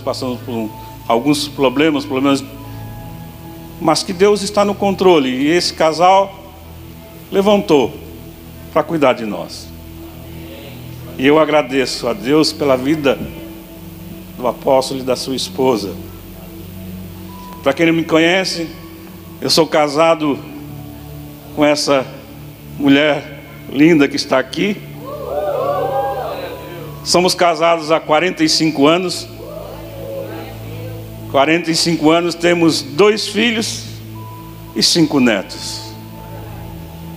passando por alguns problemas, problemas, mas que Deus está no controle e esse casal levantou para cuidar de nós. E eu agradeço a Deus pela vida do apóstolo e da sua esposa. Para quem não me conhece, eu sou casado com essa mulher linda que está aqui. Somos casados há 45 anos. 45 anos, temos dois filhos e cinco netos.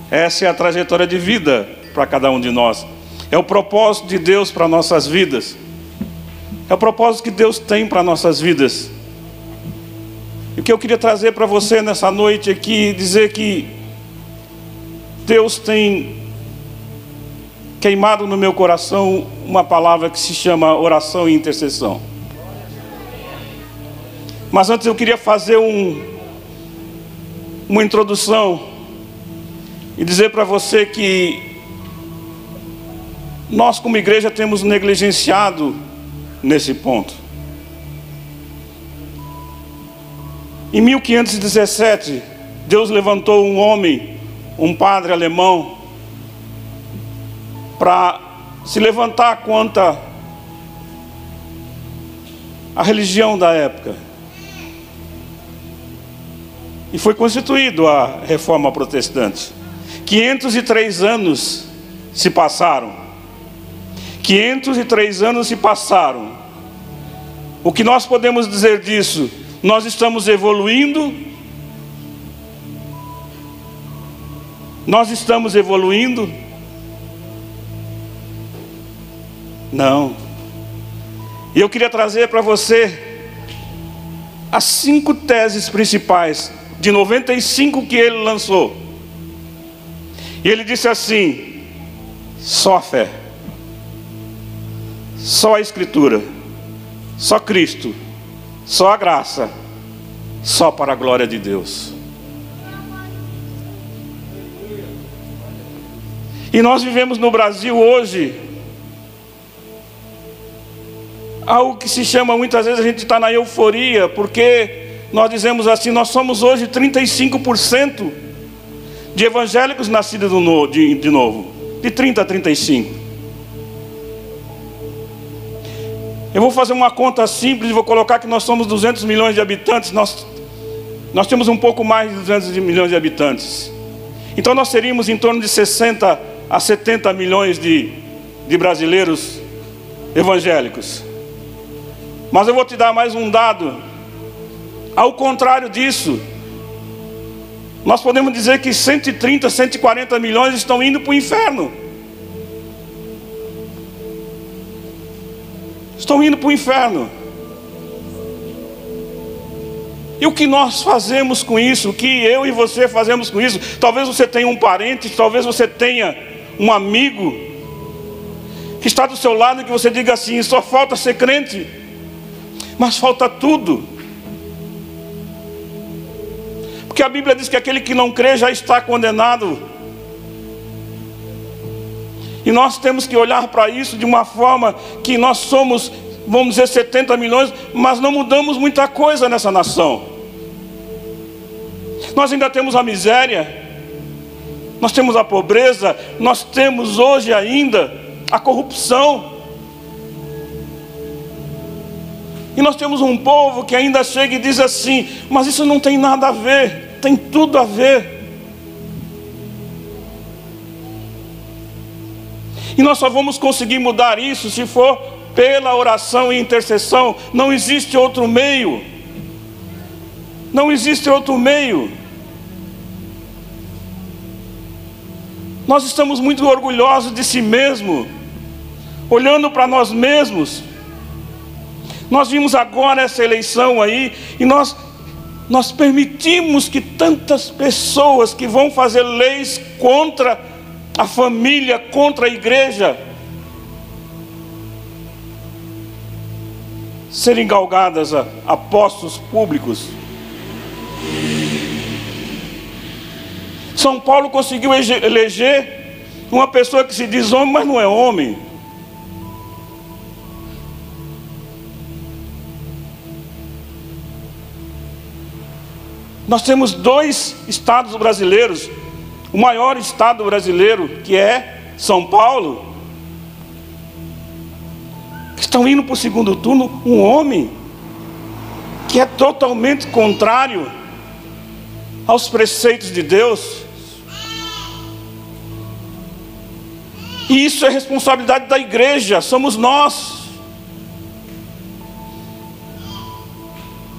Essa é a trajetória de vida para cada um de nós. É o propósito de Deus para nossas vidas. É o propósito que Deus tem para nossas vidas. E o que eu queria trazer para você nessa noite aqui, dizer que Deus tem queimado no meu coração uma palavra que se chama oração e intercessão. Mas antes eu queria fazer um, uma introdução e dizer para você que nós, como igreja, temos negligenciado nesse ponto. Em 1517, Deus levantou um homem, um padre alemão, para se levantar contra a religião da época. E foi constituído a reforma protestante. 503 anos se passaram. 503 anos se passaram. O que nós podemos dizer disso? Nós estamos evoluindo. Nós estamos evoluindo. Não. E eu queria trazer para você as cinco teses principais de 95 que ele lançou. E ele disse assim: só a fé, só a Escritura, só Cristo, só a graça, só para a glória de Deus. E nós vivemos no Brasil hoje algo que se chama muitas vezes a gente está na euforia, porque nós dizemos assim: nós somos hoje 35% de evangélicos nascidos de, novo, de 30 a 35. Eu vou fazer uma conta simples e vou colocar que nós somos 200 milhões de habitantes, nós, nós temos um pouco mais de 200 milhões de habitantes. Então nós seríamos em torno de 60 a 70 milhões de, de brasileiros evangélicos. Mas eu vou te dar mais um dado ao contrário disso, nós podemos dizer que 130, 140 milhões estão indo para o inferno. Estão indo para o inferno. E o que nós fazemos com isso? O que eu e você fazemos com isso? Talvez você tenha um parente, talvez você tenha um amigo que está do seu lado e que você diga assim: só falta ser crente, mas falta tudo. Porque a Bíblia diz que aquele que não crê já está condenado. E nós temos que olhar para isso de uma forma que nós somos, vamos dizer, 70 milhões, mas não mudamos muita coisa nessa nação. Nós ainda temos a miséria, nós temos a pobreza, nós temos hoje ainda a corrupção. E nós temos um povo que ainda chega e diz assim: mas isso não tem nada a ver tem tudo a ver. E nós só vamos conseguir mudar isso se for pela oração e intercessão. Não existe outro meio. Não existe outro meio. Nós estamos muito orgulhosos de si mesmo, olhando para nós mesmos. Nós vimos agora essa eleição aí e nós nós permitimos que tantas pessoas que vão fazer leis contra a família, contra a igreja, serem galgadas a, postos públicos. São Paulo conseguiu eleger uma pessoa que se diz homem, mas não é homem. Nós temos dois estados brasileiros, o maior estado brasileiro, que é São Paulo, estão indo para o segundo turno, um homem que é totalmente contrário aos preceitos de Deus. E isso é responsabilidade da igreja, somos nós.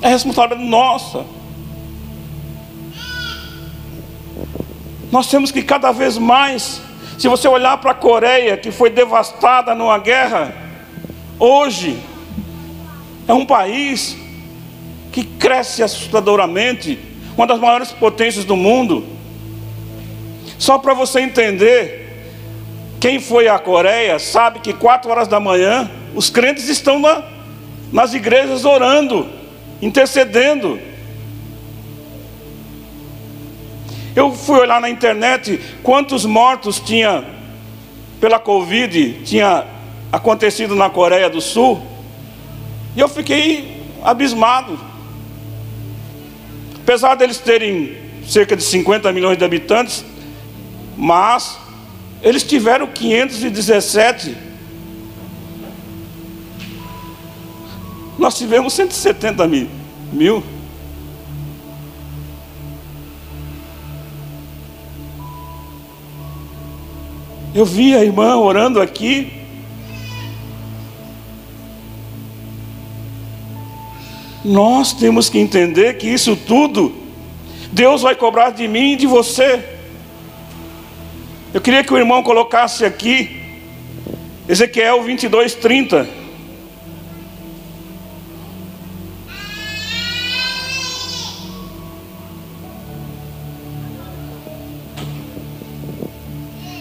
É responsabilidade nossa. Nós temos que cada vez mais, se você olhar para a Coreia, que foi devastada numa guerra, hoje é um país que cresce assustadoramente, uma das maiores potências do mundo. Só para você entender, quem foi à Coreia sabe que quatro horas da manhã os crentes estão na, nas igrejas orando, intercedendo. Eu fui olhar na internet quantos mortos tinha pela Covid tinha acontecido na Coreia do Sul. E eu fiquei abismado. Apesar deles terem cerca de 50 milhões de habitantes, mas eles tiveram 517. Nós tivemos 170 mil. mil. Eu vi a irmã orando aqui. Nós temos que entender que isso tudo, Deus vai cobrar de mim e de você. Eu queria que o irmão colocasse aqui, Ezequiel 22, 30.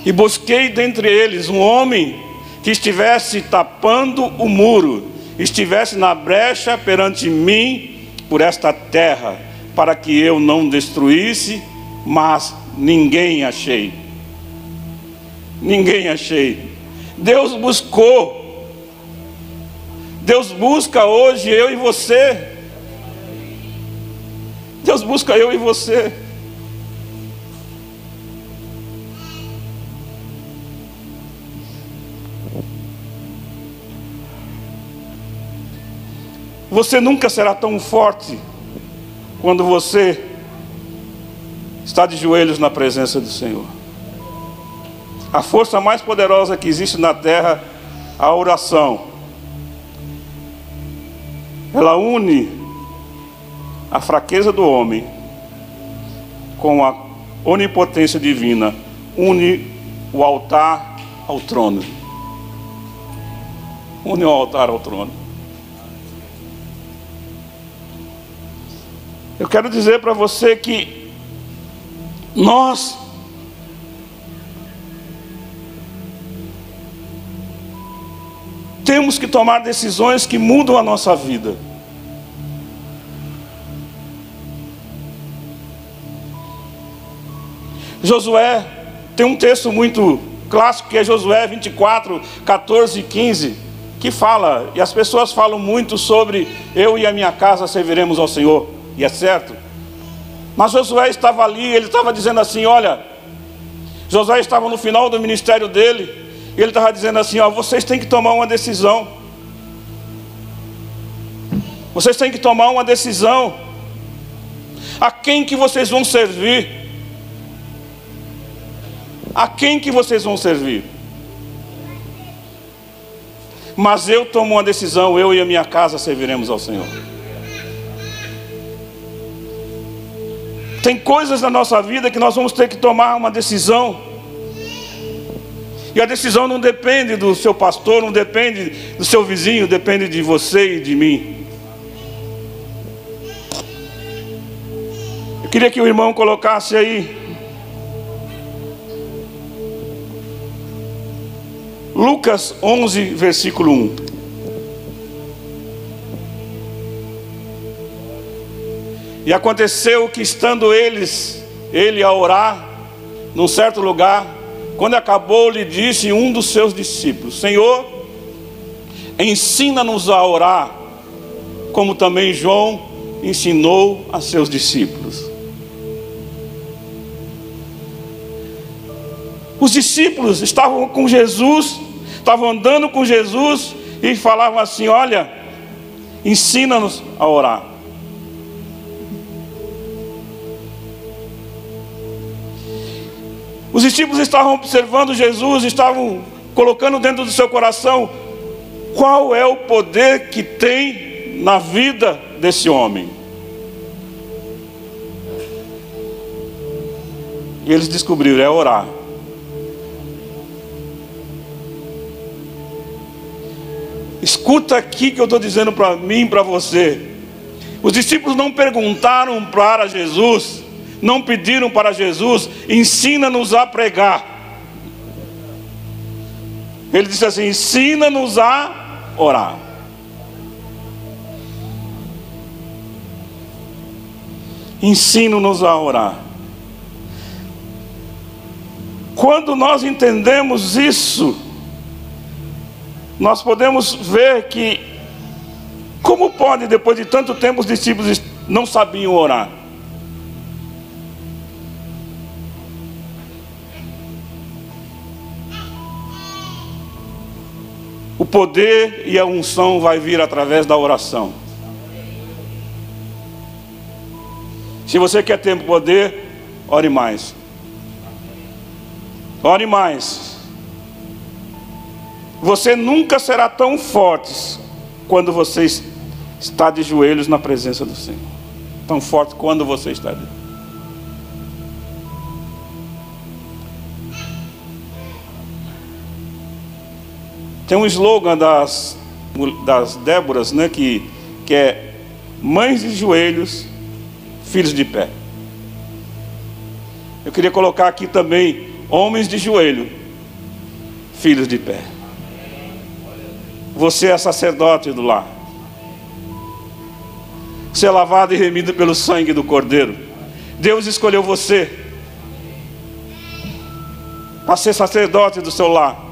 E busquei dentre eles um homem que estivesse tapando o muro, estivesse na brecha perante mim por esta terra, para que eu não destruísse, mas ninguém achei. Ninguém achei. Deus buscou. Deus busca hoje eu e você. Deus busca eu e você. Você nunca será tão forte quando você está de joelhos na presença do Senhor. A força mais poderosa que existe na terra, a oração. Ela une a fraqueza do homem com a onipotência divina, une o altar ao trono. Une o altar ao trono. Eu quero dizer para você que nós temos que tomar decisões que mudam a nossa vida. Josué tem um texto muito clássico que é Josué 24, 14 e 15, que fala, e as pessoas falam muito sobre eu e a minha casa serviremos ao Senhor e é certo. Mas Josué estava ali, ele estava dizendo assim: Olha, Josué estava no final do ministério dele, e ele estava dizendo assim: Ó, vocês têm que tomar uma decisão. Vocês têm que tomar uma decisão. A quem que vocês vão servir? A quem que vocês vão servir? Mas eu tomo uma decisão, eu e a minha casa serviremos ao Senhor. Tem coisas na nossa vida que nós vamos ter que tomar uma decisão. E a decisão não depende do seu pastor, não depende do seu vizinho, depende de você e de mim. Eu queria que o irmão colocasse aí. Lucas 11, versículo 1. E aconteceu que estando eles, ele a orar num certo lugar, quando acabou, lhe disse um dos seus discípulos: Senhor, ensina-nos a orar, como também João ensinou a seus discípulos. Os discípulos estavam com Jesus, estavam andando com Jesus e falavam assim: Olha, ensina-nos a orar. Os discípulos estavam observando Jesus, estavam colocando dentro do seu coração qual é o poder que tem na vida desse homem. E eles descobriram: é orar. Escuta aqui que eu estou dizendo para mim e para você. Os discípulos não perguntaram para Jesus, não pediram para Jesus, ensina-nos a pregar. Ele disse assim: ensina-nos a orar. Ensina-nos a orar. Quando nós entendemos isso, nós podemos ver que, como pode, depois de tanto tempo, os discípulos não sabiam orar? Poder e a unção vai vir através da oração. Se você quer ter poder, ore mais. Ore mais. Você nunca será tão forte quando você está de joelhos na presença do Senhor. Tão forte quando você está de Tem um slogan das, das Déboras, né, que, que é mães de joelhos, filhos de pé. Eu queria colocar aqui também homens de joelho, filhos de pé. Você é sacerdote do lar. Você é lavado e remido pelo sangue do Cordeiro. Deus escolheu você para ser sacerdote do seu lar.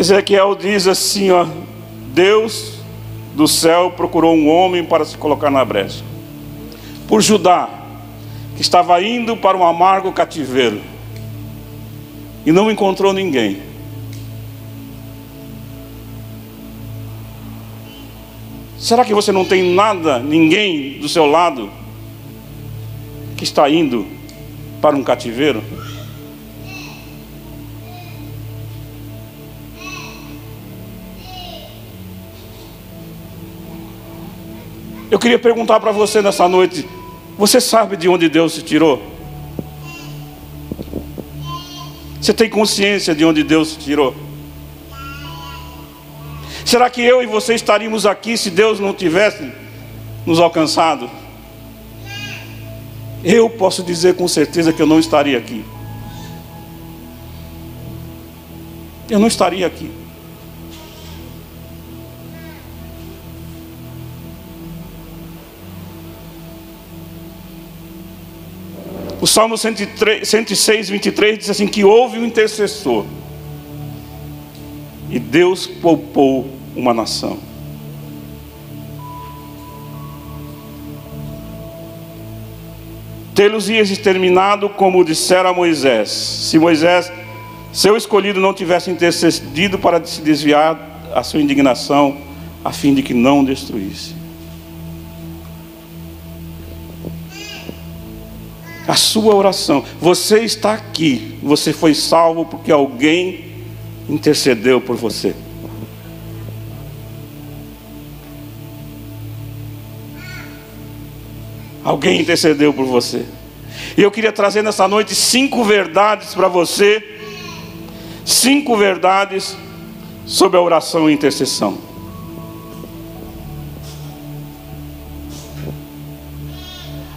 Ezequiel diz assim, ó, Deus do céu procurou um homem para se colocar na brecha. Por Judá, que estava indo para um amargo cativeiro, e não encontrou ninguém. Será que você não tem nada, ninguém do seu lado, que está indo para um cativeiro? Eu queria perguntar para você nessa noite: você sabe de onde Deus se tirou? Você tem consciência de onde Deus se tirou? Será que eu e você estaríamos aqui se Deus não tivesse nos alcançado? Eu posso dizer com certeza que eu não estaria aqui. Eu não estaria aqui. O Salmo 103, 106, 23 diz assim: que houve um intercessor, e Deus poupou uma nação. Tê-los ias exterminado, como dissera Moisés. Se Moisés, seu escolhido, não tivesse intercedido para se desviar a sua indignação, a fim de que não destruísse. A sua oração. Você está aqui, você foi salvo porque alguém intercedeu por você. Alguém intercedeu por você. E eu queria trazer nessa noite cinco verdades para você. Cinco verdades sobre a oração e intercessão.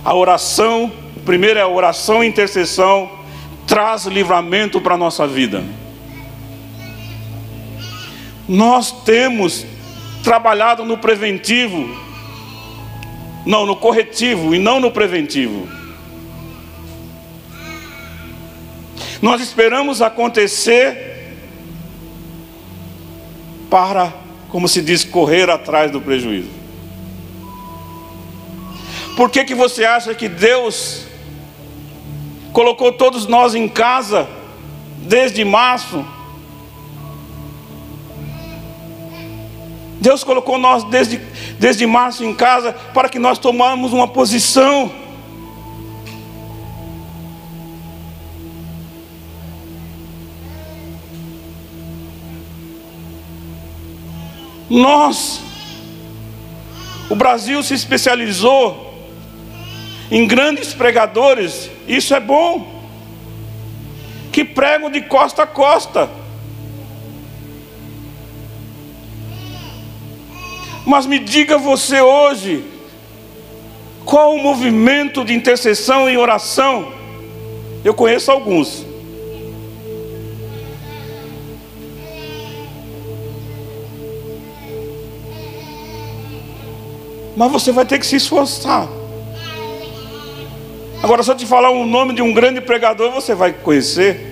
A oração Primeiro é a oração e intercessão, traz livramento para a nossa vida. Nós temos trabalhado no preventivo, não, no corretivo e não no preventivo. Nós esperamos acontecer para como se diz, correr atrás do prejuízo? Por que, que você acha que Deus colocou todos nós em casa desde março? Deus colocou nós desde, desde março em casa para que nós tomamos uma posição. Nós, o Brasil se especializou em grandes pregadores, isso é bom, que pregam de costa a costa. Mas me diga você hoje, qual o movimento de intercessão e oração? Eu conheço alguns. Mas você vai ter que se esforçar. Agora, se eu te falar o nome de um grande pregador, você vai conhecer.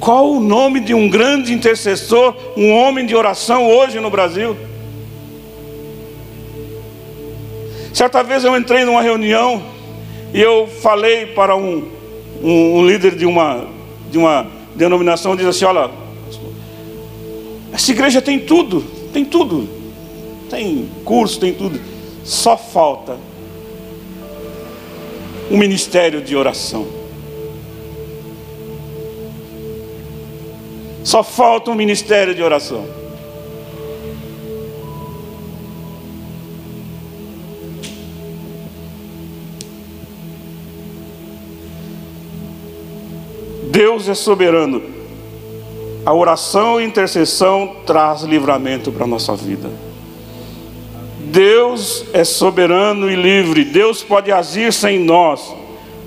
Qual o nome de um grande intercessor, um homem de oração hoje no Brasil? Certa vez eu entrei numa reunião e eu falei para um, um, um líder de uma, de uma denominação, diz assim, olha, essa igreja tem tudo, tem tudo, tem curso, tem tudo, só falta um ministério de oração. Só falta um ministério de oração. Deus é soberano. A oração e intercessão traz livramento para a nossa vida. Deus é soberano e livre. Deus pode agir sem nós,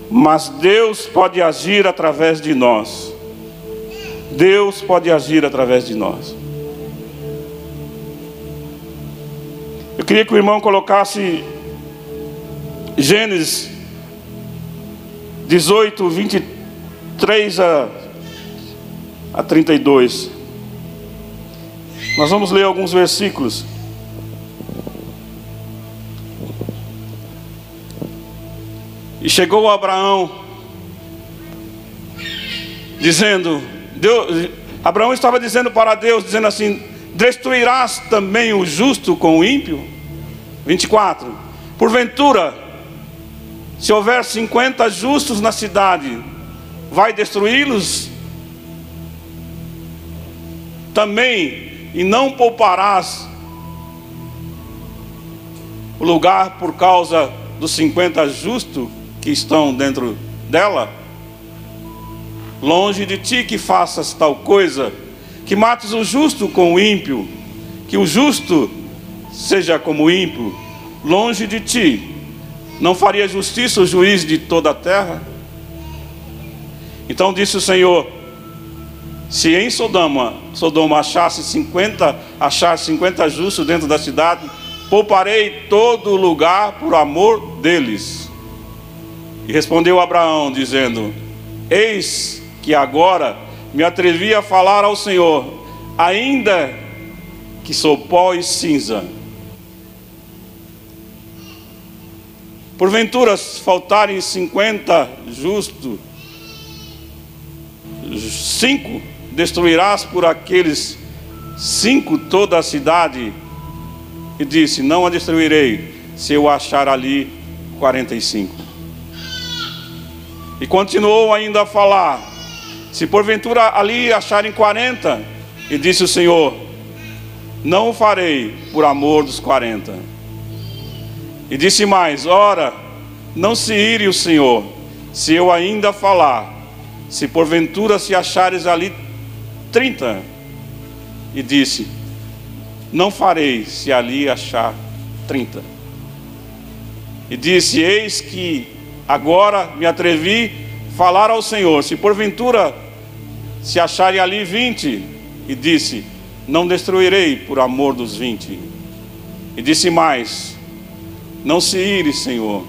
mas Deus pode agir através de nós. Deus pode agir através de nós. Eu queria que o irmão colocasse Gênesis 18, 23. 3 a, a 32. Nós vamos ler alguns versículos. E chegou Abraão, dizendo: Deus, Abraão estava dizendo para Deus, dizendo assim: Destruirás também o justo com o ímpio? 24. Porventura, se houver 50 justos na cidade, vai destruí-los também, e não pouparás o lugar por causa dos 50 justos que estão dentro dela. Longe de ti que faças tal coisa, que mates o justo com o ímpio, que o justo seja como o ímpio, longe de ti. Não faria justiça o juiz de toda a terra? Então disse o Senhor: Se em Sodoma, Sodoma achasse 50, achar 50 justos dentro da cidade, pouparei todo o lugar por amor deles. E respondeu Abraão, dizendo: Eis que agora me atrevi a falar ao Senhor, ainda que sou pó e cinza. Porventura faltarem 50 justos, cinco, destruirás por aqueles cinco toda a cidade. E disse: Não a destruirei, se eu achar ali quarenta e cinco. E continuou ainda a falar: Se porventura ali acharem quarenta, e disse o Senhor: Não o farei por amor dos quarenta. E disse mais: Ora, não se ire o Senhor, se eu ainda falar se porventura se achares ali trinta, e disse: Não farei se ali achar trinta. E disse: Eis que agora me atrevi a falar ao Senhor, se porventura se acharem ali vinte, e disse: Não destruirei por amor dos vinte. E disse mais: Não se ire, Senhor,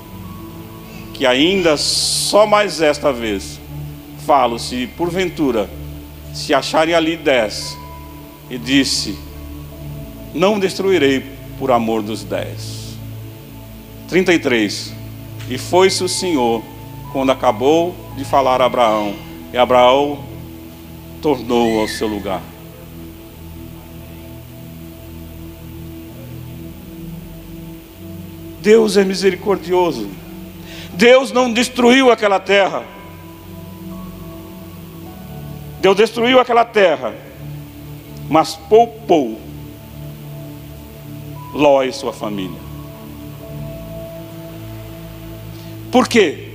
que ainda só mais esta vez falo, se porventura se acharem ali dez, e disse: não destruirei por amor dos dez. 33. E foi-se o Senhor quando acabou de falar a Abraão, e Abraão tornou ao seu lugar. Deus é misericordioso. Deus não destruiu aquela terra. Deus destruiu aquela terra, mas poupou Ló e sua família. Por quê?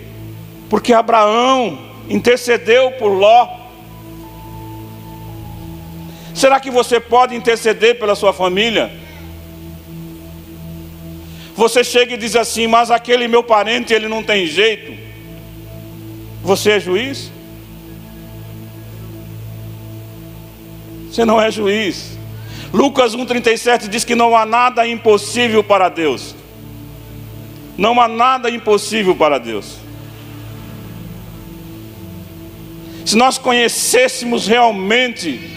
Porque Abraão intercedeu por Ló. Será que você pode interceder pela sua família? Você chega e diz assim: Mas aquele meu parente, ele não tem jeito. Você é juiz? Você não é juiz. Lucas 1,37 diz que não há nada impossível para Deus. Não há nada impossível para Deus. Se nós conhecêssemos realmente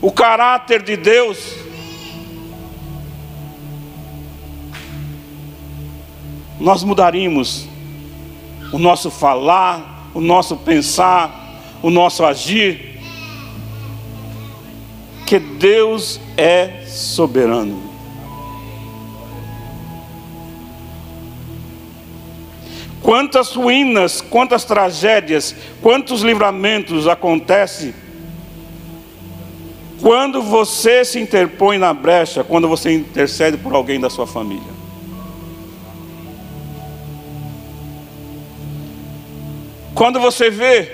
o caráter de Deus, nós mudaríamos o nosso falar, o nosso pensar, o nosso agir, que Deus é soberano. Quantas ruínas, quantas tragédias, quantos livramentos acontecem quando você se interpõe na brecha, quando você intercede por alguém da sua família. Quando você vê,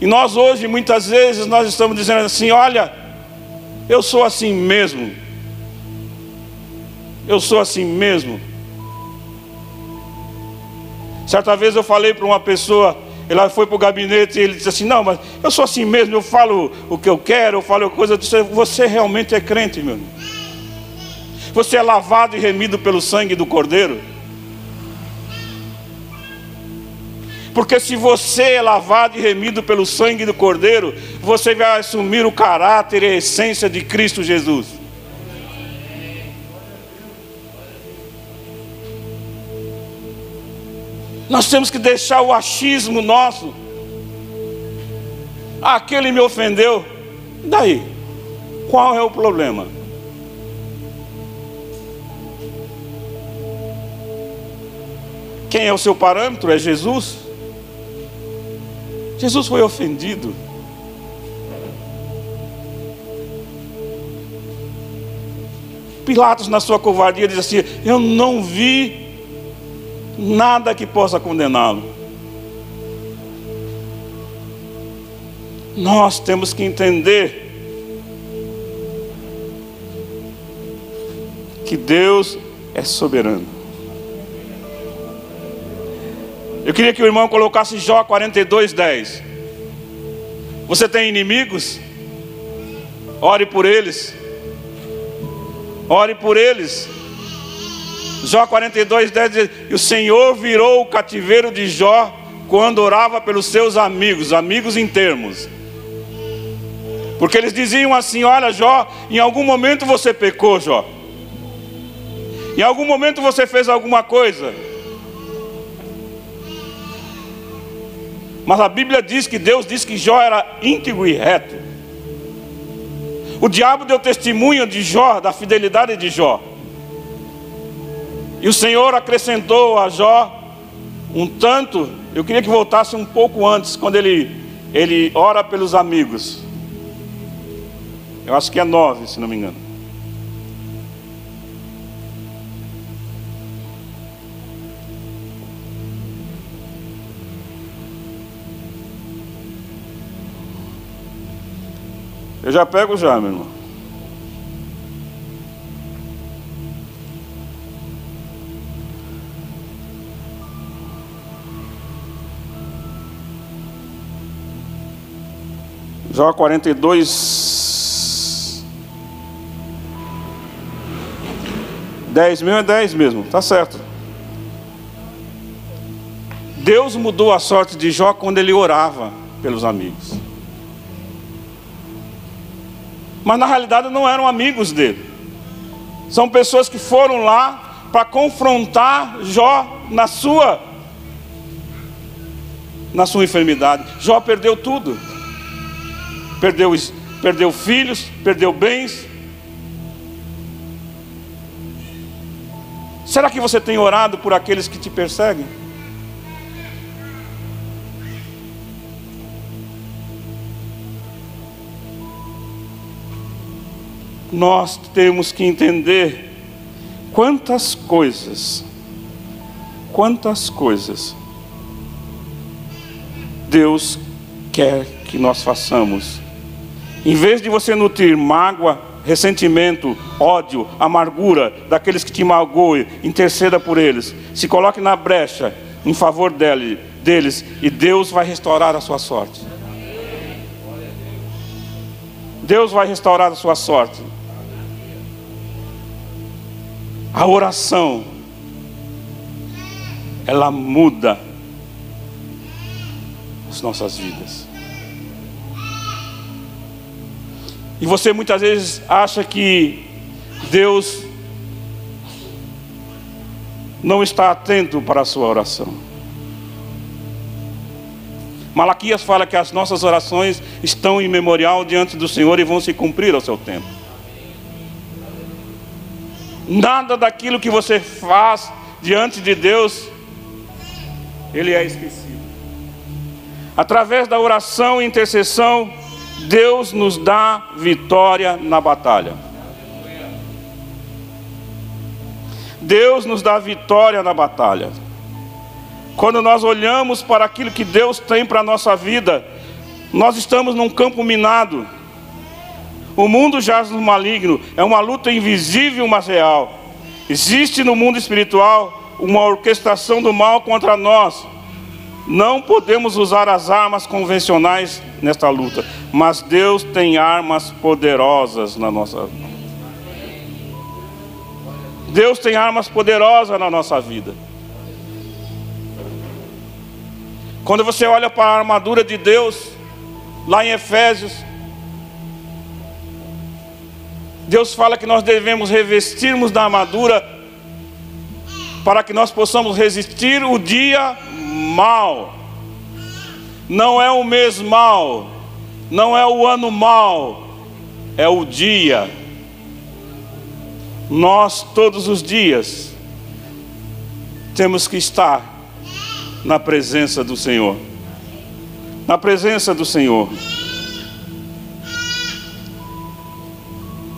e nós hoje muitas vezes nós estamos dizendo assim, olha, eu sou assim mesmo. Eu sou assim mesmo. Certa vez eu falei para uma pessoa, ela foi para o gabinete e ele disse assim: Não, mas eu sou assim mesmo, eu falo o que eu quero, eu falo coisa. Eu disse, Você realmente é crente, meu irmão. Você é lavado e remido pelo sangue do Cordeiro. Porque se você é lavado e remido pelo sangue do Cordeiro, você vai assumir o caráter e a essência de Cristo Jesus. Nós temos que deixar o achismo nosso. Aquele me ofendeu. Daí? Qual é o problema? Quem é o seu parâmetro? É Jesus? Jesus foi ofendido. Pilatos, na sua covardia, diz assim: Eu não vi nada que possa condená-lo. Nós temos que entender que Deus é soberano. Eu queria que o irmão colocasse Jó 42, 10. Você tem inimigos? Ore por eles. Ore por eles. Jó 42, 10 diz: E o Senhor virou o cativeiro de Jó quando orava pelos seus amigos, amigos em termos. Porque eles diziam assim: Olha, Jó, em algum momento você pecou, Jó. Em algum momento você fez alguma coisa. Mas a Bíblia diz que Deus diz que Jó era íntegro e reto. O diabo deu testemunho de Jó, da fidelidade de Jó. E o Senhor acrescentou a Jó um tanto, eu queria que voltasse um pouco antes, quando ele, ele ora pelos amigos. Eu acho que é nove, se não me engano. Eu já pego já, meu irmão. Jó 42. 10 mil é 10 mesmo, tá certo. Deus mudou a sorte de Jó quando ele orava pelos amigos. Mas na realidade não eram amigos dele. São pessoas que foram lá para confrontar Jó na sua na sua enfermidade. Jó perdeu tudo. Perdeu, perdeu filhos, perdeu bens. Será que você tem orado por aqueles que te perseguem? nós temos que entender quantas coisas, quantas coisas Deus quer que nós façamos. Em vez de você nutrir mágoa, ressentimento, ódio, amargura daqueles que te magoem, interceda por eles. Se coloque na brecha em favor dele, deles e Deus vai restaurar a sua sorte. Deus vai restaurar a sua sorte. A oração, ela muda as nossas vidas. E você muitas vezes acha que Deus não está atento para a sua oração. Malaquias fala que as nossas orações estão em memorial diante do Senhor e vão se cumprir ao seu tempo. Nada daquilo que você faz diante de Deus, ele é esquecido. Através da oração e intercessão, Deus nos dá vitória na batalha. Deus nos dá vitória na batalha. Quando nós olhamos para aquilo que Deus tem para a nossa vida, nós estamos num campo minado. O mundo jaz no maligno, é uma luta invisível, mas real. Existe no mundo espiritual uma orquestração do mal contra nós. Não podemos usar as armas convencionais nesta luta, mas Deus tem armas poderosas na nossa vida. Deus tem armas poderosas na nossa vida. Quando você olha para a armadura de Deus, lá em Efésios, Deus fala que nós devemos revestirmos da armadura para que nós possamos resistir o dia mal. Não é o mês mal, não é o ano mal, é o dia. Nós todos os dias temos que estar na presença do Senhor. Na presença do Senhor.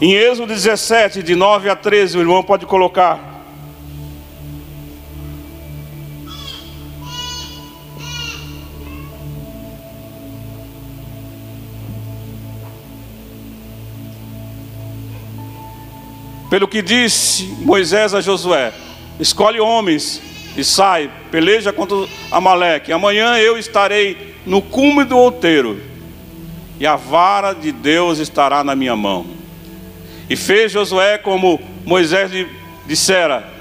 Em Êxodo 17, de 9 a 13, o irmão pode colocar. Pelo que disse Moisés a Josué: Escolhe homens e sai, peleja contra Amaleque. Amanhã eu estarei no cume do outeiro, e a vara de Deus estará na minha mão. E fez Josué como Moisés lhe dissera,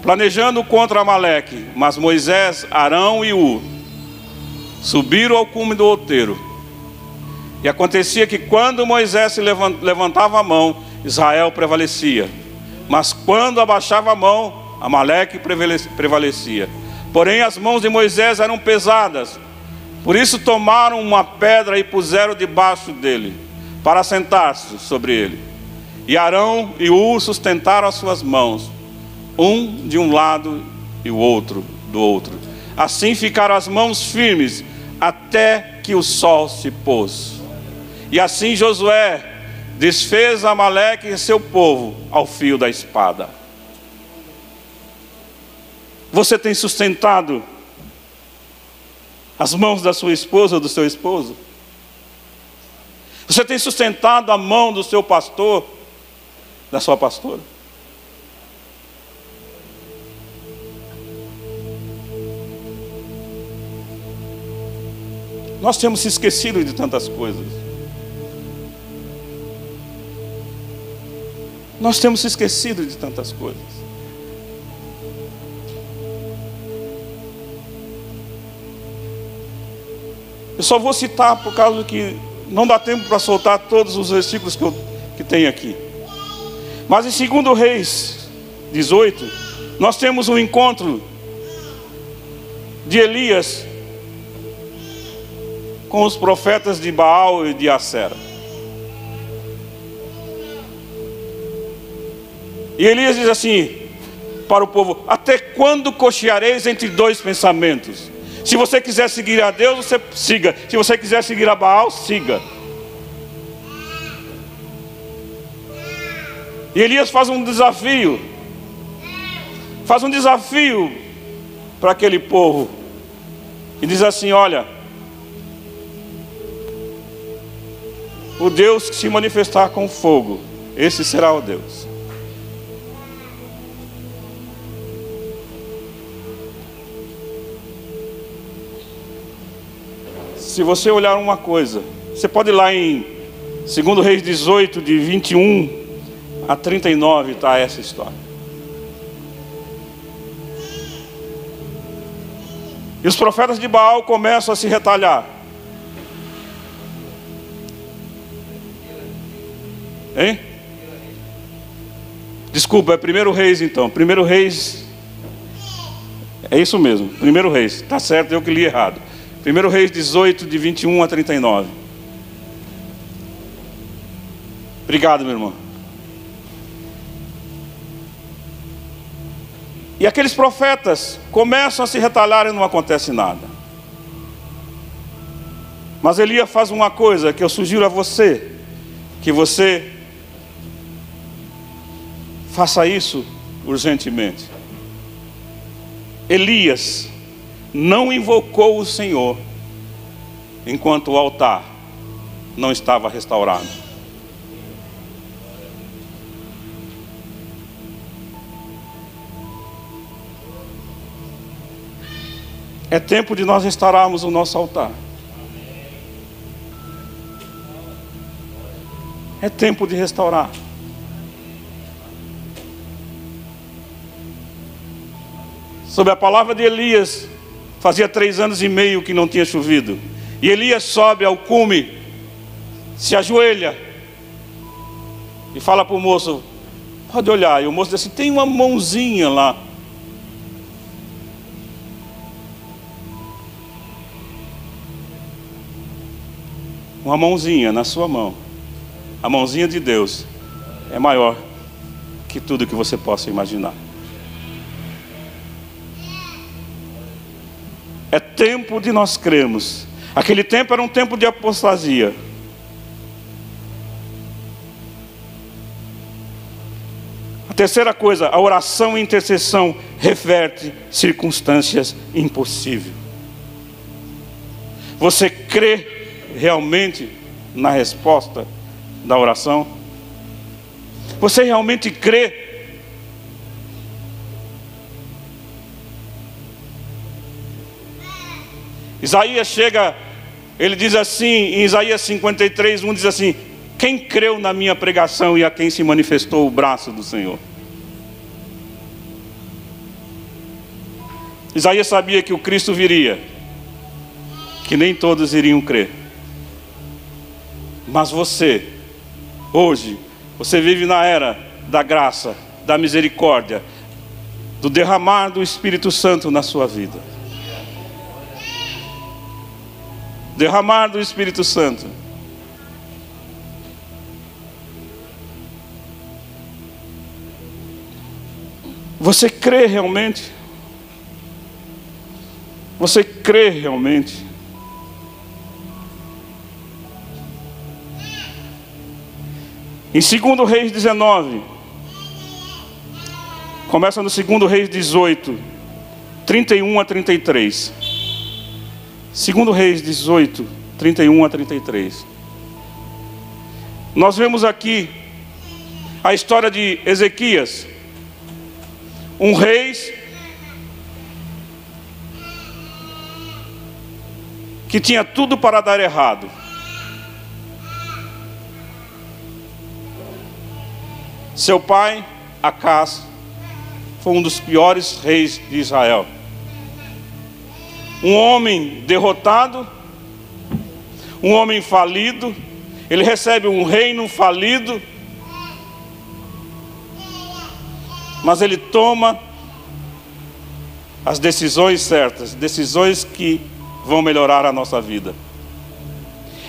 planejando contra Amaleque. Mas Moisés, Arão e U subiram ao cume do outeiro. E acontecia que quando Moisés se levantava a mão, Israel prevalecia. Mas quando abaixava a mão, Amaleque prevalecia. Porém, as mãos de Moisés eram pesadas. Por isso tomaram uma pedra e puseram debaixo dele, para sentar-se sobre ele. E Arão e Ur sustentaram as suas mãos, um de um lado e o outro do outro. Assim ficaram as mãos firmes até que o sol se pôs. E assim Josué desfez Amaleque e seu povo ao fio da espada. Você tem sustentado as mãos da sua esposa ou do seu esposo? Você tem sustentado a mão do seu pastor da sua pastora. Nós temos se esquecido de tantas coisas. Nós temos esquecido de tantas coisas. Eu só vou citar por causa que não dá tempo para soltar todos os versículos que, eu, que tem aqui. Mas em 2 Reis 18, nós temos um encontro de Elias com os profetas de Baal e de Acera. E Elias diz assim para o povo: Até quando cocheareis entre dois pensamentos? Se você quiser seguir a Deus, você siga. Se você quiser seguir a Baal, siga. E Elias faz um desafio. Faz um desafio para aquele povo. E diz assim: Olha, o Deus que se manifestar com fogo, esse será o Deus. Se você olhar uma coisa, você pode ir lá em 2 Reis 18, de 21 a 39, está essa história. E os profetas de Baal começam a se retalhar. Hein? Desculpa, é primeiro reis então. Primeiro reis. É isso mesmo, primeiro reis. Está certo, eu que li errado. 1 Reis 18, de 21 a 39. Obrigado, meu irmão. E aqueles profetas começam a se retalhar e não acontece nada. Mas Elias faz uma coisa que eu sugiro a você, que você faça isso urgentemente. Elias não invocou o Senhor enquanto o altar não estava restaurado. É tempo de nós restaurarmos o nosso altar. É tempo de restaurar. Sob a palavra de Elias, Fazia três anos e meio que não tinha chovido. E Elias sobe ao cume, se ajoelha e fala para o moço: Pode olhar. E o moço diz assim: Tem uma mãozinha lá. Uma mãozinha na sua mão. A mãozinha de Deus é maior que tudo que você possa imaginar. É tempo de nós cremos. Aquele tempo era um tempo de apostasia. A terceira coisa, a oração e intercessão reverte circunstâncias impossíveis. Você crê realmente na resposta da oração? Você realmente crê Isaías chega, ele diz assim, em Isaías 53, 1 diz assim: Quem creu na minha pregação e a quem se manifestou o braço do Senhor? Isaías sabia que o Cristo viria, que nem todos iriam crer. Mas você, hoje, você vive na era da graça, da misericórdia, do derramar do Espírito Santo na sua vida. Derramar do Espírito Santo. Você crê realmente? Você crê realmente? Em 2 Reis 19, começa no 2 Reis 18, 31 a 33. Segundo Reis 18, 31 a 33. Nós vemos aqui a história de Ezequias, um rei que tinha tudo para dar errado. Seu pai, Acas, foi um dos piores reis de Israel um homem derrotado, um homem falido, ele recebe um reino falido, mas ele toma as decisões certas, decisões que vão melhorar a nossa vida.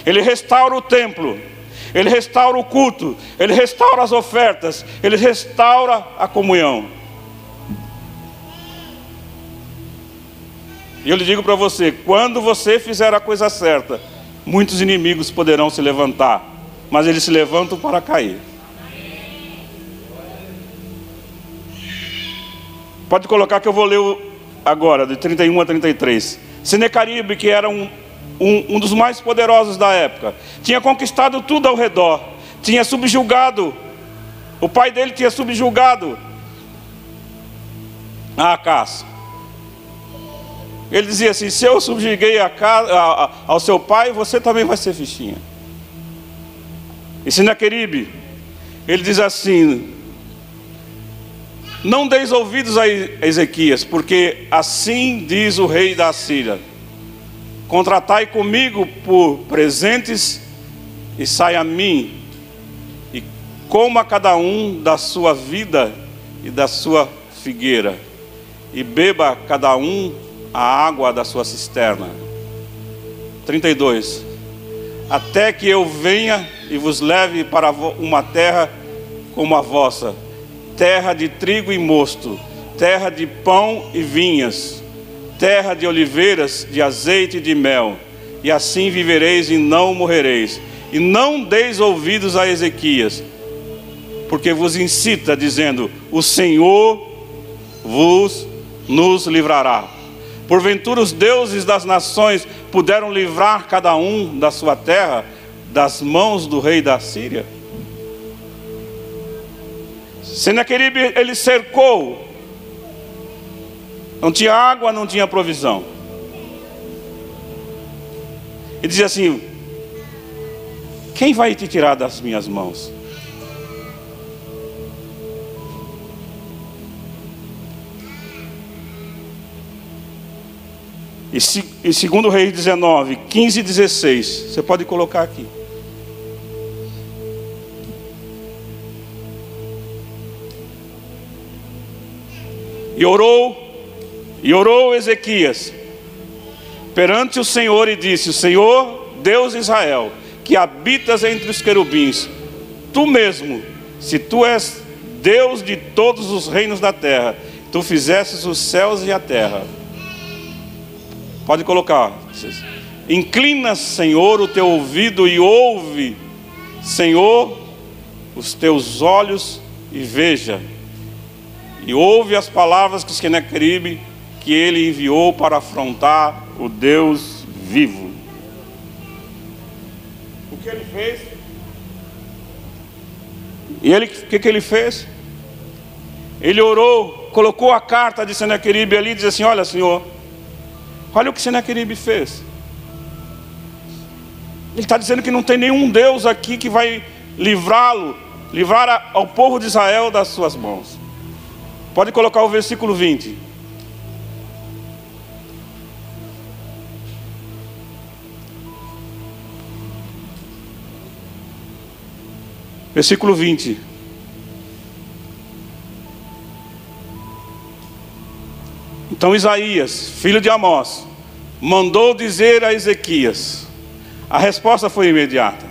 Ele restaura o templo, ele restaura o culto, ele restaura as ofertas, ele restaura a comunhão. E eu lhe digo para você: quando você fizer a coisa certa, muitos inimigos poderão se levantar, mas eles se levantam para cair. Pode colocar que eu vou ler agora, de 31 a 33. Senecaribe, que era um, um, um dos mais poderosos da época, tinha conquistado tudo ao redor, tinha subjugado, o pai dele tinha subjugado a casa. Ele dizia assim: se eu subjuguei a casa, a, a, ao seu pai, você também vai ser fichinha. E Senaqueribe, ele diz assim: não deis ouvidos a Ezequias, porque assim diz o rei da Síria: Contratai comigo por presentes e sai a mim, e coma cada um da sua vida e da sua figueira, e beba cada um a água da sua cisterna. 32. Até que eu venha e vos leve para uma terra como a vossa terra de trigo e mosto, terra de pão e vinhas, terra de oliveiras, de azeite e de mel, e assim vivereis e não morrereis. E não deis ouvidos a Ezequias, porque vos incita, dizendo: O Senhor vos nos livrará. Porventura os deuses das nações puderam livrar cada um da sua terra das mãos do rei da Síria? Senaqueribe ele cercou. Não tinha água, não tinha provisão. E dizia assim: Quem vai te tirar das minhas mãos? E, segundo Reis 19, 15 e 16, você pode colocar aqui. E orou, e orou Ezequias perante o Senhor e disse: Senhor, Deus de Israel, que habitas entre os querubins, tu mesmo, se tu és Deus de todos os reinos da terra, tu fizestes os céus e a terra. Pode colocar. Inclina, Senhor, o teu ouvido e ouve, Senhor, os teus olhos e veja e ouve as palavras que Senaqueribe que ele enviou para afrontar o Deus vivo. O que ele fez? E ele, o que, que ele fez? Ele orou, colocou a carta de Senaqueribe ali e disse assim: Olha, Senhor, olha o que Senaqueribe fez. Ele está dizendo que não tem nenhum Deus aqui que vai livrá-lo, livrar ao povo de Israel das suas mãos. Pode colocar o versículo 20. Versículo 20. Então Isaías, filho de Amós, mandou dizer a Ezequias. A resposta foi imediata.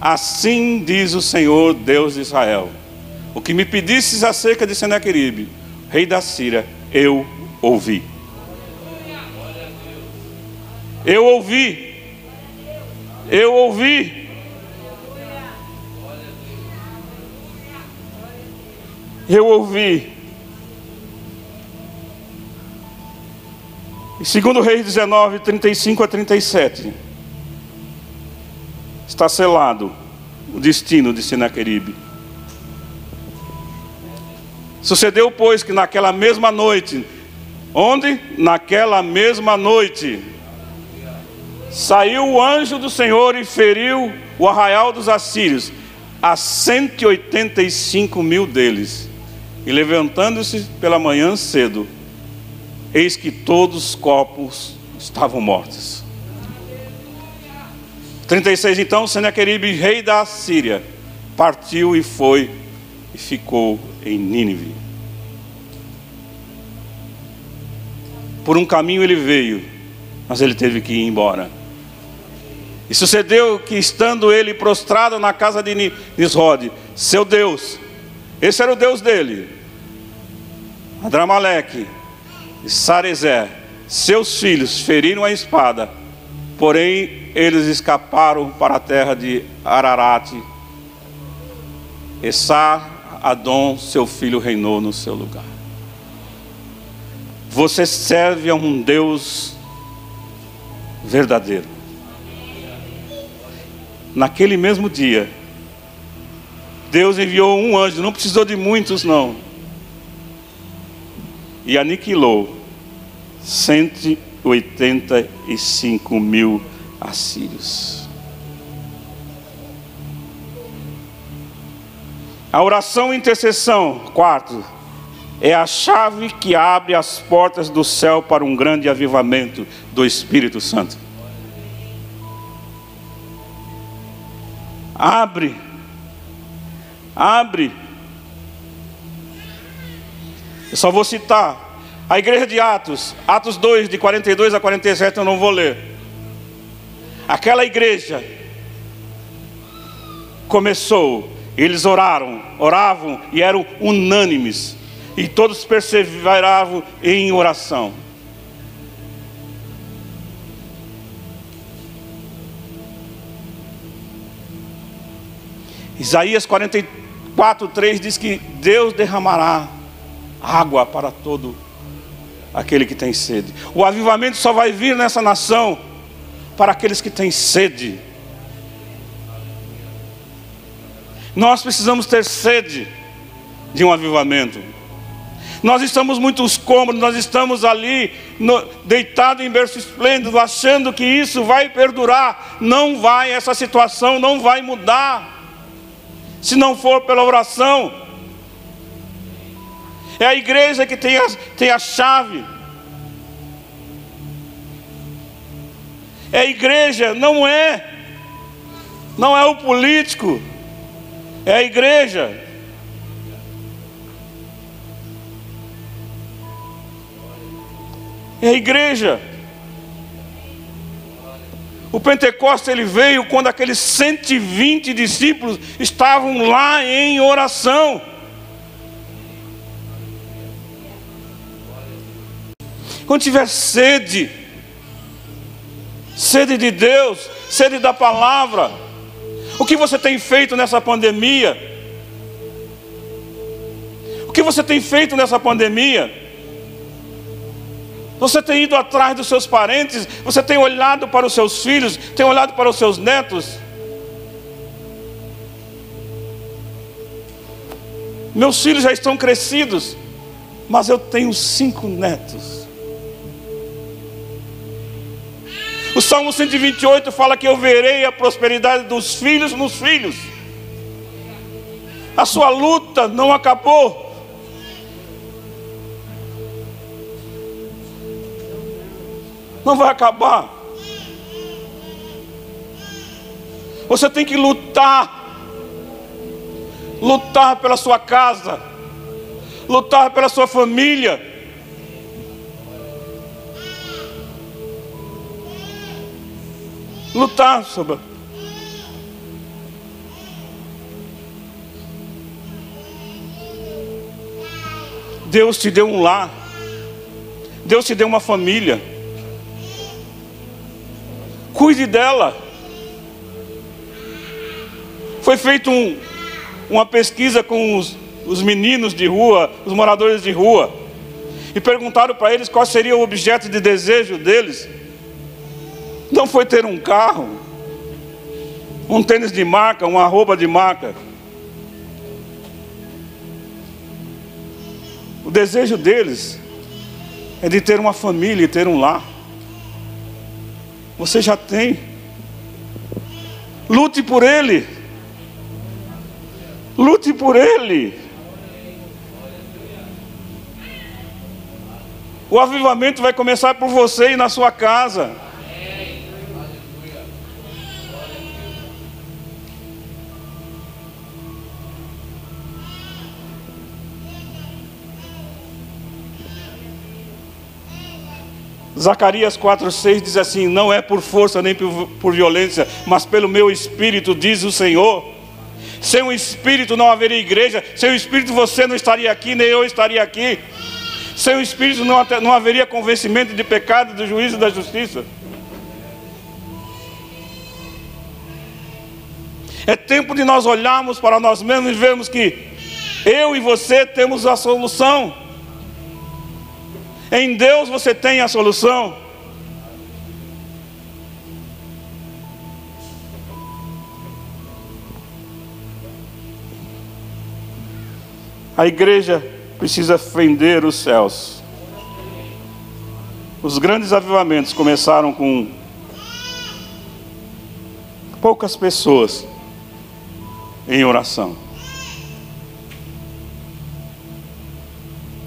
Assim diz o Senhor Deus de Israel o que me pedistes acerca de Senaqueribe, rei da Síria, eu ouvi. Eu ouvi. Eu ouvi. Eu ouvi. Segundo Reis 19, 35 a 37, está selado o destino de Senaqueribe. Sucedeu, pois, que naquela mesma noite, onde? Naquela mesma noite, saiu o anjo do Senhor e feriu o arraial dos assírios, a 185 mil deles. E levantando-se pela manhã cedo, eis que todos os corpos estavam mortos. 36 Então Senaqueribe, rei da Síria, partiu e foi e ficou em Nínive. Por um caminho ele veio, mas ele teve que ir embora. E sucedeu que, estando ele prostrado na casa de Nisrod, seu Deus, esse era o Deus dele, Adramaleque Sarezé, seus filhos feriram a espada, porém eles escaparam para a terra de Ararat. Essá, Adom, seu filho, reinou no seu lugar. Você serve a um Deus verdadeiro naquele mesmo dia, Deus enviou um anjo, não precisou de muitos, não, e aniquilou 185 mil assírios. A oração e intercessão, quarto, é a chave que abre as portas do céu para um grande avivamento do Espírito Santo. Abre. Abre. Eu só vou citar. A igreja de Atos, Atos 2, de 42 a 47, eu não vou ler. Aquela igreja começou, eles oraram, oravam e eram unânimes, e todos perseveravam em oração. Isaías 44, 3 diz que Deus derramará água para todo aquele que tem sede. O avivamento só vai vir nessa nação para aqueles que têm sede. Nós precisamos ter sede de um avivamento. Nós estamos muito cômodos, nós estamos ali no, deitado em berço esplêndido, achando que isso vai perdurar. Não vai, essa situação não vai mudar se não for pela oração. É a igreja que tem a, tem a chave. É a igreja, não é. Não é o político. É a igreja. É a igreja. O Pentecostes ele veio quando aqueles 120 discípulos estavam lá em oração. Quando tiver sede, sede de Deus, sede da palavra, o que você tem feito nessa pandemia? O que você tem feito nessa pandemia? Você tem ido atrás dos seus parentes, você tem olhado para os seus filhos, tem olhado para os seus netos. Meus filhos já estão crescidos, mas eu tenho cinco netos. O Salmo 128 fala que eu verei a prosperidade dos filhos nos filhos. A sua luta não acabou. não vai acabar. Você tem que lutar, lutar pela sua casa, lutar pela sua família. Lutar sobre. Deus te deu um lar, Deus te deu uma família. Cuide dela. Foi feita um, uma pesquisa com os, os meninos de rua, os moradores de rua, e perguntaram para eles qual seria o objeto de desejo deles. Não foi ter um carro, um tênis de marca, uma roupa de marca. O desejo deles é de ter uma família e ter um lar. Você já tem. Lute por ele. Lute por ele. O avivamento vai começar por você e na sua casa. Zacarias 4,6 diz assim: Não é por força nem por, por violência, mas pelo meu espírito, diz o Senhor. Sem o espírito não haveria igreja, sem o espírito você não estaria aqui, nem eu estaria aqui. Sem o espírito não, não haveria convencimento de pecado, do juízo e da justiça. É tempo de nós olharmos para nós mesmos e vermos que eu e você temos a solução. Em Deus você tem a solução. A igreja precisa fender os céus. Os grandes avivamentos começaram com poucas pessoas em oração.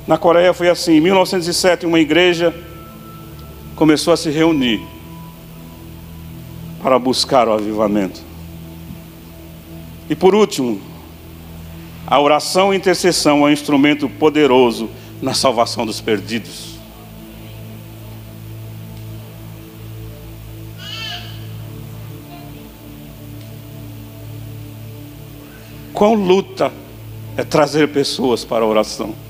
Na Coreia foi assim, em 1907 uma igreja começou a se reunir para buscar o avivamento. E por último, a oração e intercessão é um instrumento poderoso na salvação dos perdidos. Quão luta é trazer pessoas para a oração.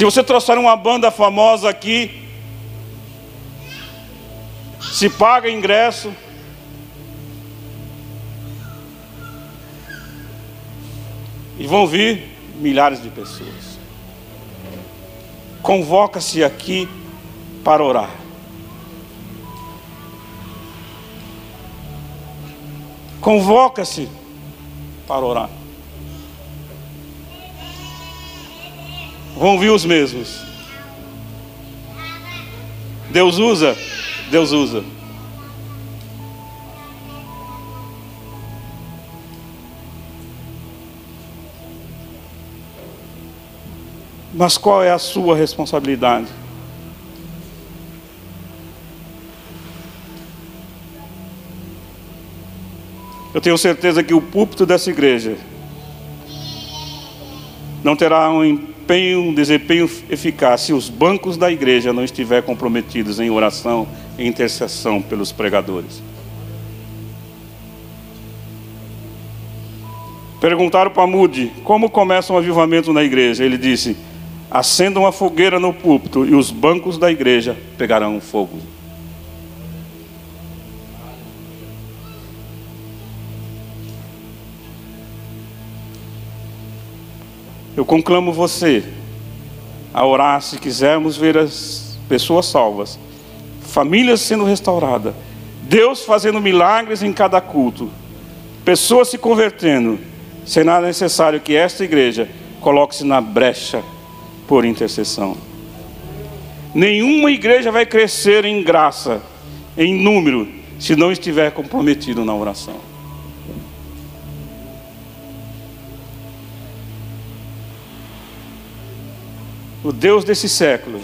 Se você trouxer uma banda famosa aqui, se paga ingresso, e vão vir milhares de pessoas. Convoca-se aqui para orar. Convoca-se para orar. Vão vir os mesmos. Deus usa, Deus usa. Mas qual é a sua responsabilidade? Eu tenho certeza que o púlpito dessa igreja não terá um empenho, um desempenho eficaz se os bancos da igreja não estiverem comprometidos em oração e intercessão pelos pregadores. Perguntaram para Mude como começa um avivamento na igreja. Ele disse: acenda uma fogueira no púlpito e os bancos da igreja pegarão fogo. Eu conclamo você a orar se quisermos ver as pessoas salvas, famílias sendo restauradas, Deus fazendo milagres em cada culto, pessoas se convertendo. Será necessário que esta igreja coloque-se na brecha por intercessão. Nenhuma igreja vai crescer em graça, em número, se não estiver comprometido na oração. O Deus desse século,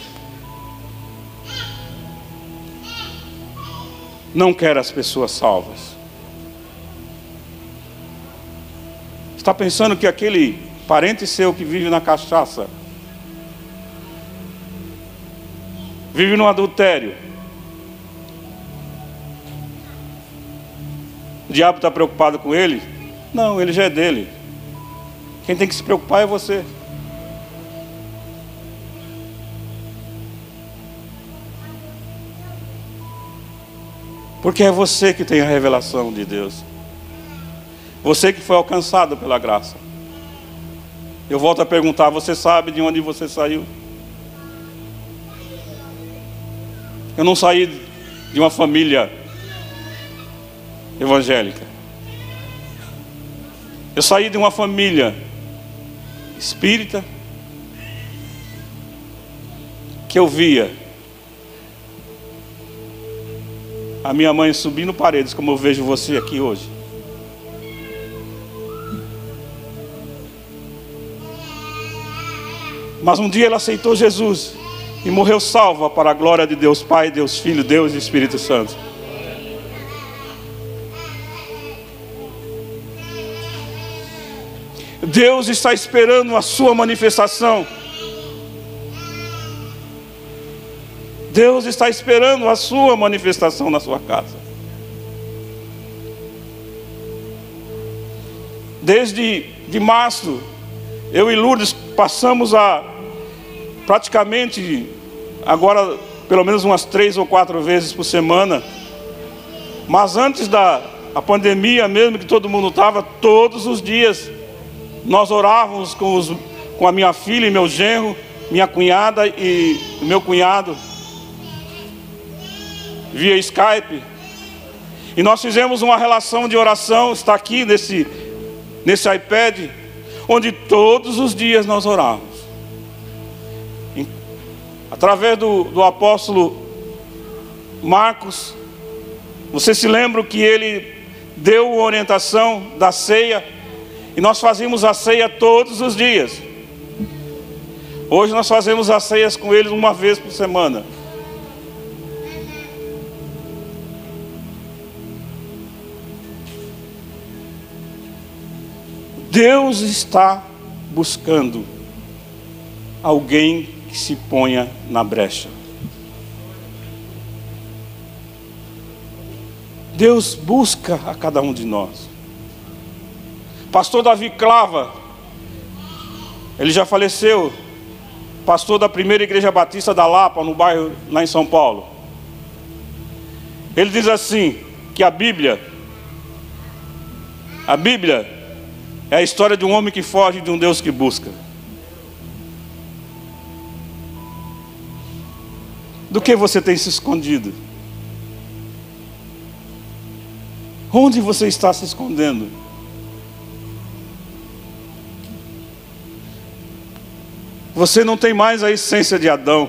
não quer as pessoas salvas. Está pensando que aquele parente seu que vive na cachaça, vive no adultério, o diabo está preocupado com ele? Não, ele já é dele. Quem tem que se preocupar é você. Porque é você que tem a revelação de Deus. Você que foi alcançado pela graça. Eu volto a perguntar: você sabe de onde você saiu? Eu não saí de uma família evangélica. Eu saí de uma família espírita que eu via a minha mãe subindo paredes, como eu vejo você aqui hoje. Mas um dia ela aceitou Jesus e morreu salva para a glória de Deus Pai, Deus Filho, Deus e Espírito Santo. Deus está esperando a sua manifestação. Deus está esperando a sua manifestação na sua casa. Desde de março, eu e Lourdes passamos a praticamente agora pelo menos umas três ou quatro vezes por semana. Mas antes da a pandemia mesmo que todo mundo estava, todos os dias nós orávamos com, os, com a minha filha e meu genro, minha cunhada e meu cunhado via Skype. E nós fizemos uma relação de oração, está aqui nesse, nesse iPad, onde todos os dias nós orávamos. Através do, do apóstolo Marcos, você se lembra que ele deu a orientação da ceia, e nós fazíamos a ceia todos os dias. Hoje nós fazemos as ceias com eles uma vez por semana. Deus está buscando alguém que se ponha na brecha. Deus busca a cada um de nós. Pastor Davi Clava, ele já faleceu, pastor da primeira igreja batista da Lapa, no bairro lá em São Paulo. Ele diz assim: que a Bíblia, a Bíblia é a história de um homem que foge de um Deus que busca. Do que você tem se escondido? Onde você está se escondendo? Você não tem mais a essência de Adão,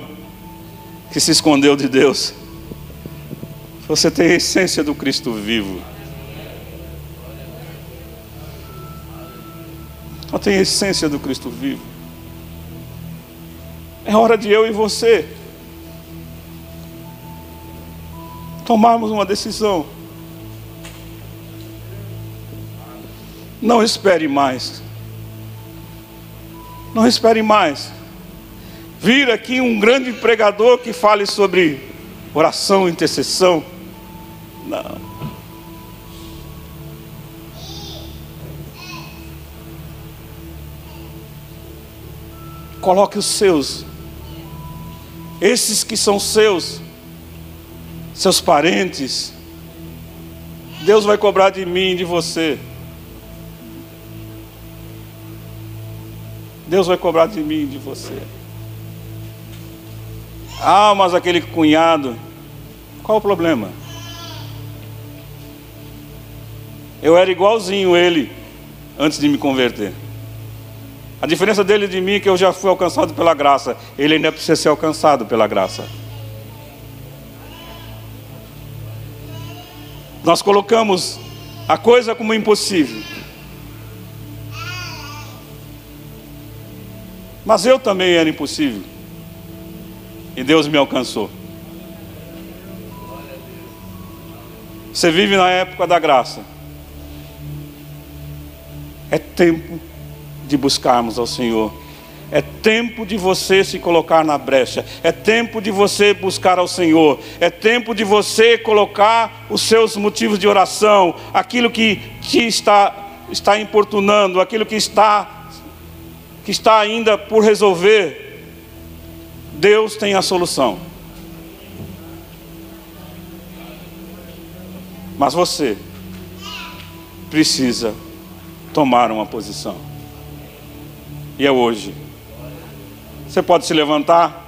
que se escondeu de Deus. Você tem a essência do Cristo vivo. Só tem a essência do Cristo vivo. É hora de eu e você tomarmos uma decisão. Não espere mais. Não espere mais vir aqui um grande pregador que fale sobre oração, intercessão. Não. Coloque os seus, esses que são seus, seus parentes. Deus vai cobrar de mim e de você. Deus vai cobrar de mim e de você. Ah, mas aquele cunhado, qual o problema? Eu era igualzinho ele antes de me converter. A diferença dele de mim é que eu já fui alcançado pela graça. Ele ainda precisa ser alcançado pela graça. Nós colocamos a coisa como impossível. Mas eu também era impossível. E Deus me alcançou. Você vive na época da graça. É tempo de buscarmos ao Senhor. É tempo de você se colocar na brecha. É tempo de você buscar ao Senhor. É tempo de você colocar os seus motivos de oração, aquilo que te está, está importunando, aquilo que está, que está ainda por resolver. Deus tem a solução. Mas você precisa tomar uma posição. E é hoje. Você pode se levantar.